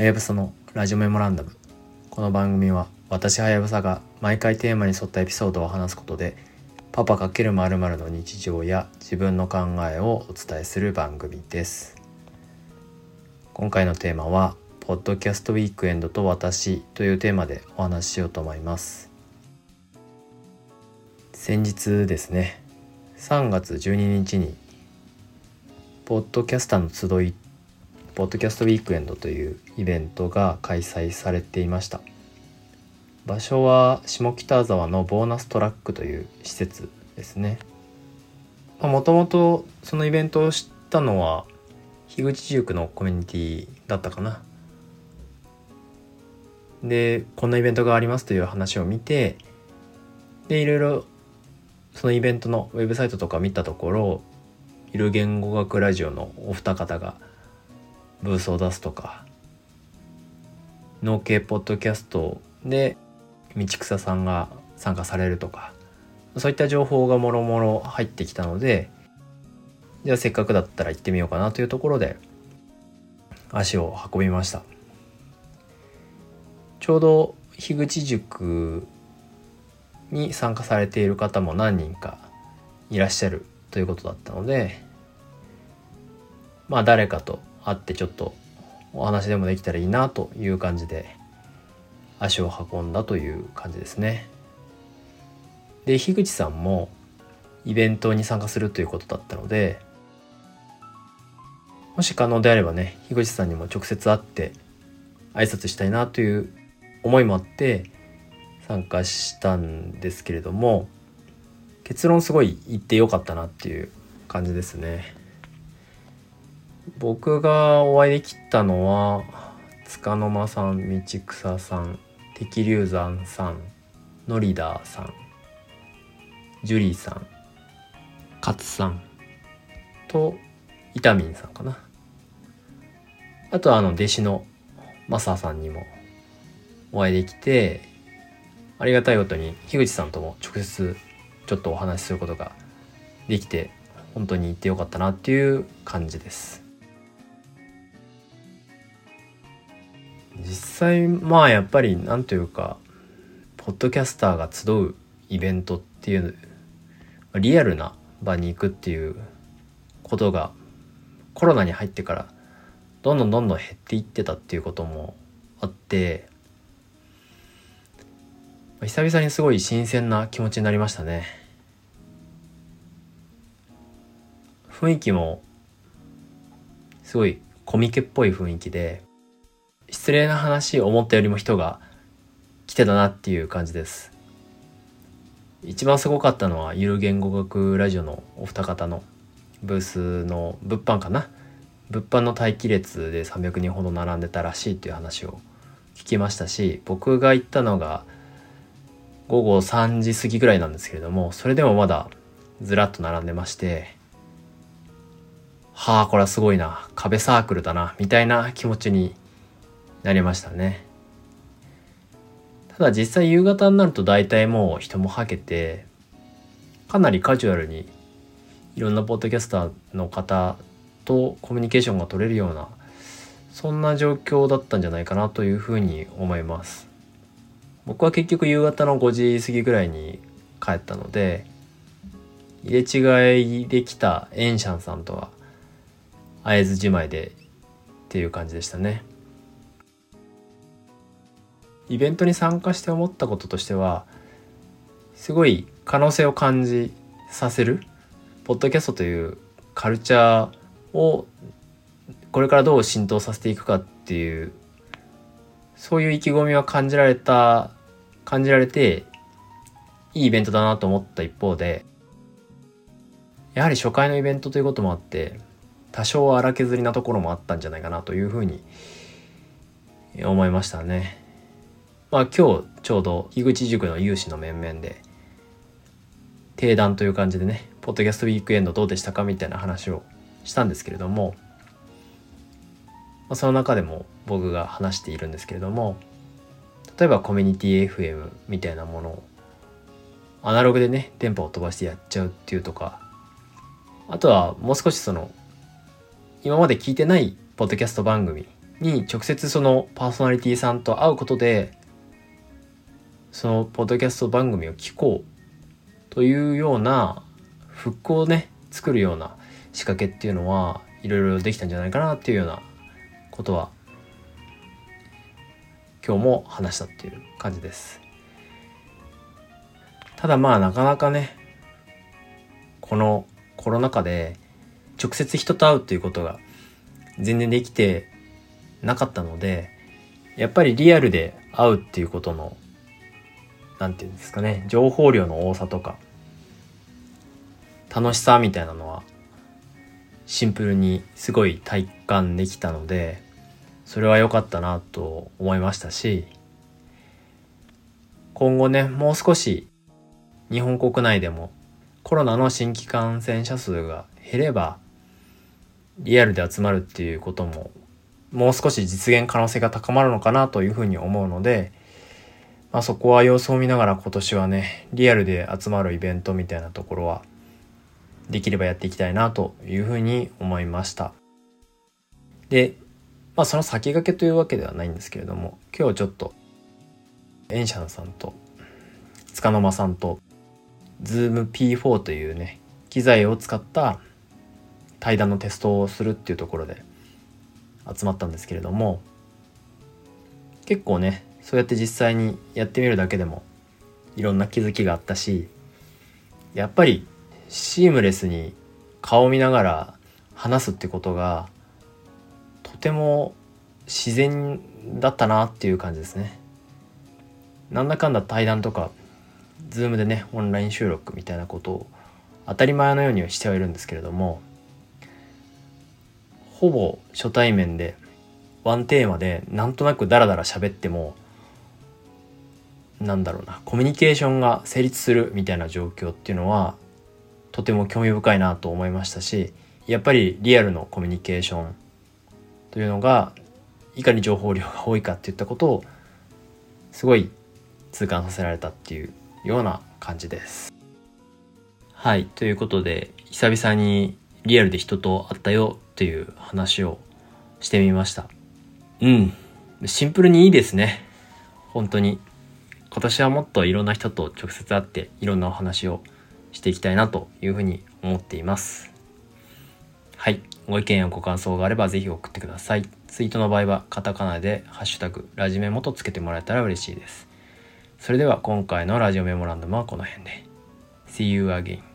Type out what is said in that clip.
はやぶさのラジオメモランダム。この番組は私はやぶさが毎回テーマに沿ったエピソードを話すことでパパ×〇〇の日常や自分の考えをお伝えする番組です。今回のテーマはポッドキャストウィークエンドと私というテーマでお話ししようと思います。先日ですね3月12日にポッドキャスターの集いポッドキャストウィークエンドというイベントが開催されていました。場所は下北沢のボーナストラックという施設ですね。もともとそのイベントを知ったのは樋口塾のコミュニティだったかな。でこんなイベントがありますという話を見てでいろいろそのイベントのウェブサイトとか見たところいる言語学ラジオのお二方がブースを出すとか。農系ポッドキャストで道草さんが参加されるとか。そういった情報がもろもろ入ってきたのでじゃあせっかくだったら行ってみようかなというところで足を運びました。ちょうど樋口塾に参加されている方も何人かいらっしゃるということだったのでまあ誰かと会ってちょっとお話でもできたらいいなという感じで足を運んだという感じですね。で樋口さんもイベントに参加するということだったのでもし可能であればね樋口さんにも直接会って挨拶したいなという思いもあって参加したんですけれども結論すごい言ってよかったなっていう感じですね。僕がお会いできたのは束の間さん道草さん敵流山さんノリダーさんジュリーさん勝さんとイタミンさんかな。あとはあの弟子のマサさんにもお会いできてありがたいことに樋口さんとも直接ちょっとお話しすることができて本当に行ってよかったなっていう感じです。実際まあやっぱりなんというかポッドキャスターが集うイベントっていうリアルな場に行くっていうことがコロナに入ってからどんどんどんどん減っていってたっていうこともあって久々にすごい新鮮な気持ちになりましたね。雰囲気もすごいコミケっぽい雰囲気で失礼な話思ったよりも人が来てたなっていう感じです。一番すごかったのはゆる言語学ラジオのお二方のブースの物販かな？物販の待機列で300人ほど並んでたらしいっていう話を聞きましたし僕が行ったのが午後3時過ぎぐらいなんですけれどもそれでもまだずらっと並んでましてはあこれはすごいな。壁サークルだなみたいな気持ちになりましたね。ただ実際夕方になると大体もう人もはけてかなりカジュアルにいろんなポッドキャスターの方とコミュニケーションが取れるようなそんな状況だったんじゃないかなというふうに思います。僕は結局夕方の5時過ぎぐらいに帰ったので入れ違いできたエンシャンさんとは会えずじまいでっていう感じでしたね。イベントに参加して思ったこととしてはすごい可能性を感じさせるポッドキャストというカルチャーをこれからどう浸透させていくかっていうそういう意気込みは感じられた感じられていいイベントだなと思った一方でやはり初回のイベントということもあって多少荒削りなところもあったんじゃないかなというふうに思いましたね。まあ今日ちょうど樋口塾の有志の面々で定談という感じでねポッドキャストウィークエンドどうでしたかみたいな話をしたんですけれども、まあ、その中でも僕が話しているんですけれども例えばコミュニティ FM みたいなものをアナログでね電波を飛ばしてやっちゃうっていうとかあとはもう少しその今まで聞いてないポッドキャスト番組に直接そのパーソナリティさんと会うことでそのポッドキャスト番組を聞こうというような復興をね作るような仕掛けっていうのはいろいろできたんじゃないかなっていうようなことは今日も話したっていう感じです。ただまあなかなかねこのコロナ禍で直接人と会うっていうことが全然できてなかったのでやっぱりリアルで会うっていうことの何て言うんですかね情報量の多さとか楽しさみたいなのはシンプルにすごい体感できたのでそれは良かったなと思いましたし今後ねもう少し日本国内でもコロナの新規感染者数が減ればリアルで集まるっていうことももう少し実現可能性が高まるのかなというふうに思うので、まあ、そこは様子を見ながら今年はねリアルで集まるイベントみたいなところはできればやっていきたいなというふうに思いました。で、まあ、その先駆けというわけではないんですけれども今日ちょっとエンシャンさんと束の間さんと Zoom P4 というね機材を使った対談のテストをするっていうところで集まったんですけれども結構ねそうやって実際にやってみるだけでもいろんな気づきがあったしやっぱりシームレスに顔を見ながら話すってことがとても自然だったなっていう感じですね。なんだかんだ対談とか Zoom でねオンライン収録みたいなことを当たり前のようにはしてはいるんですけれどもほぼ初対面でワンテーマでなんとなくダラダラ喋ってもなんだろうなコミュニケーションが成立するみたいな状況っていうのはとても興味深いなと思いましたしやっぱりリアルのコミュニケーションというのがいかに情報量が多いかっていったことをすごい痛感させられたっていうような感じです。はいということで久々にリアルで人と会ったよっていう話をしてみました。うん。シンプルにいいですね。本当に。今年はもっといろんな人と直接会っていろんなお話をしていきたいなというふうに思っています。はい。ご意見やご感想があればぜひ送ってください。ツイートの場合はカタカナでハッシュタグラジメモとつけてもらえたら嬉しいです。それでは今回のラジオメモランダムはこの辺で。See you again.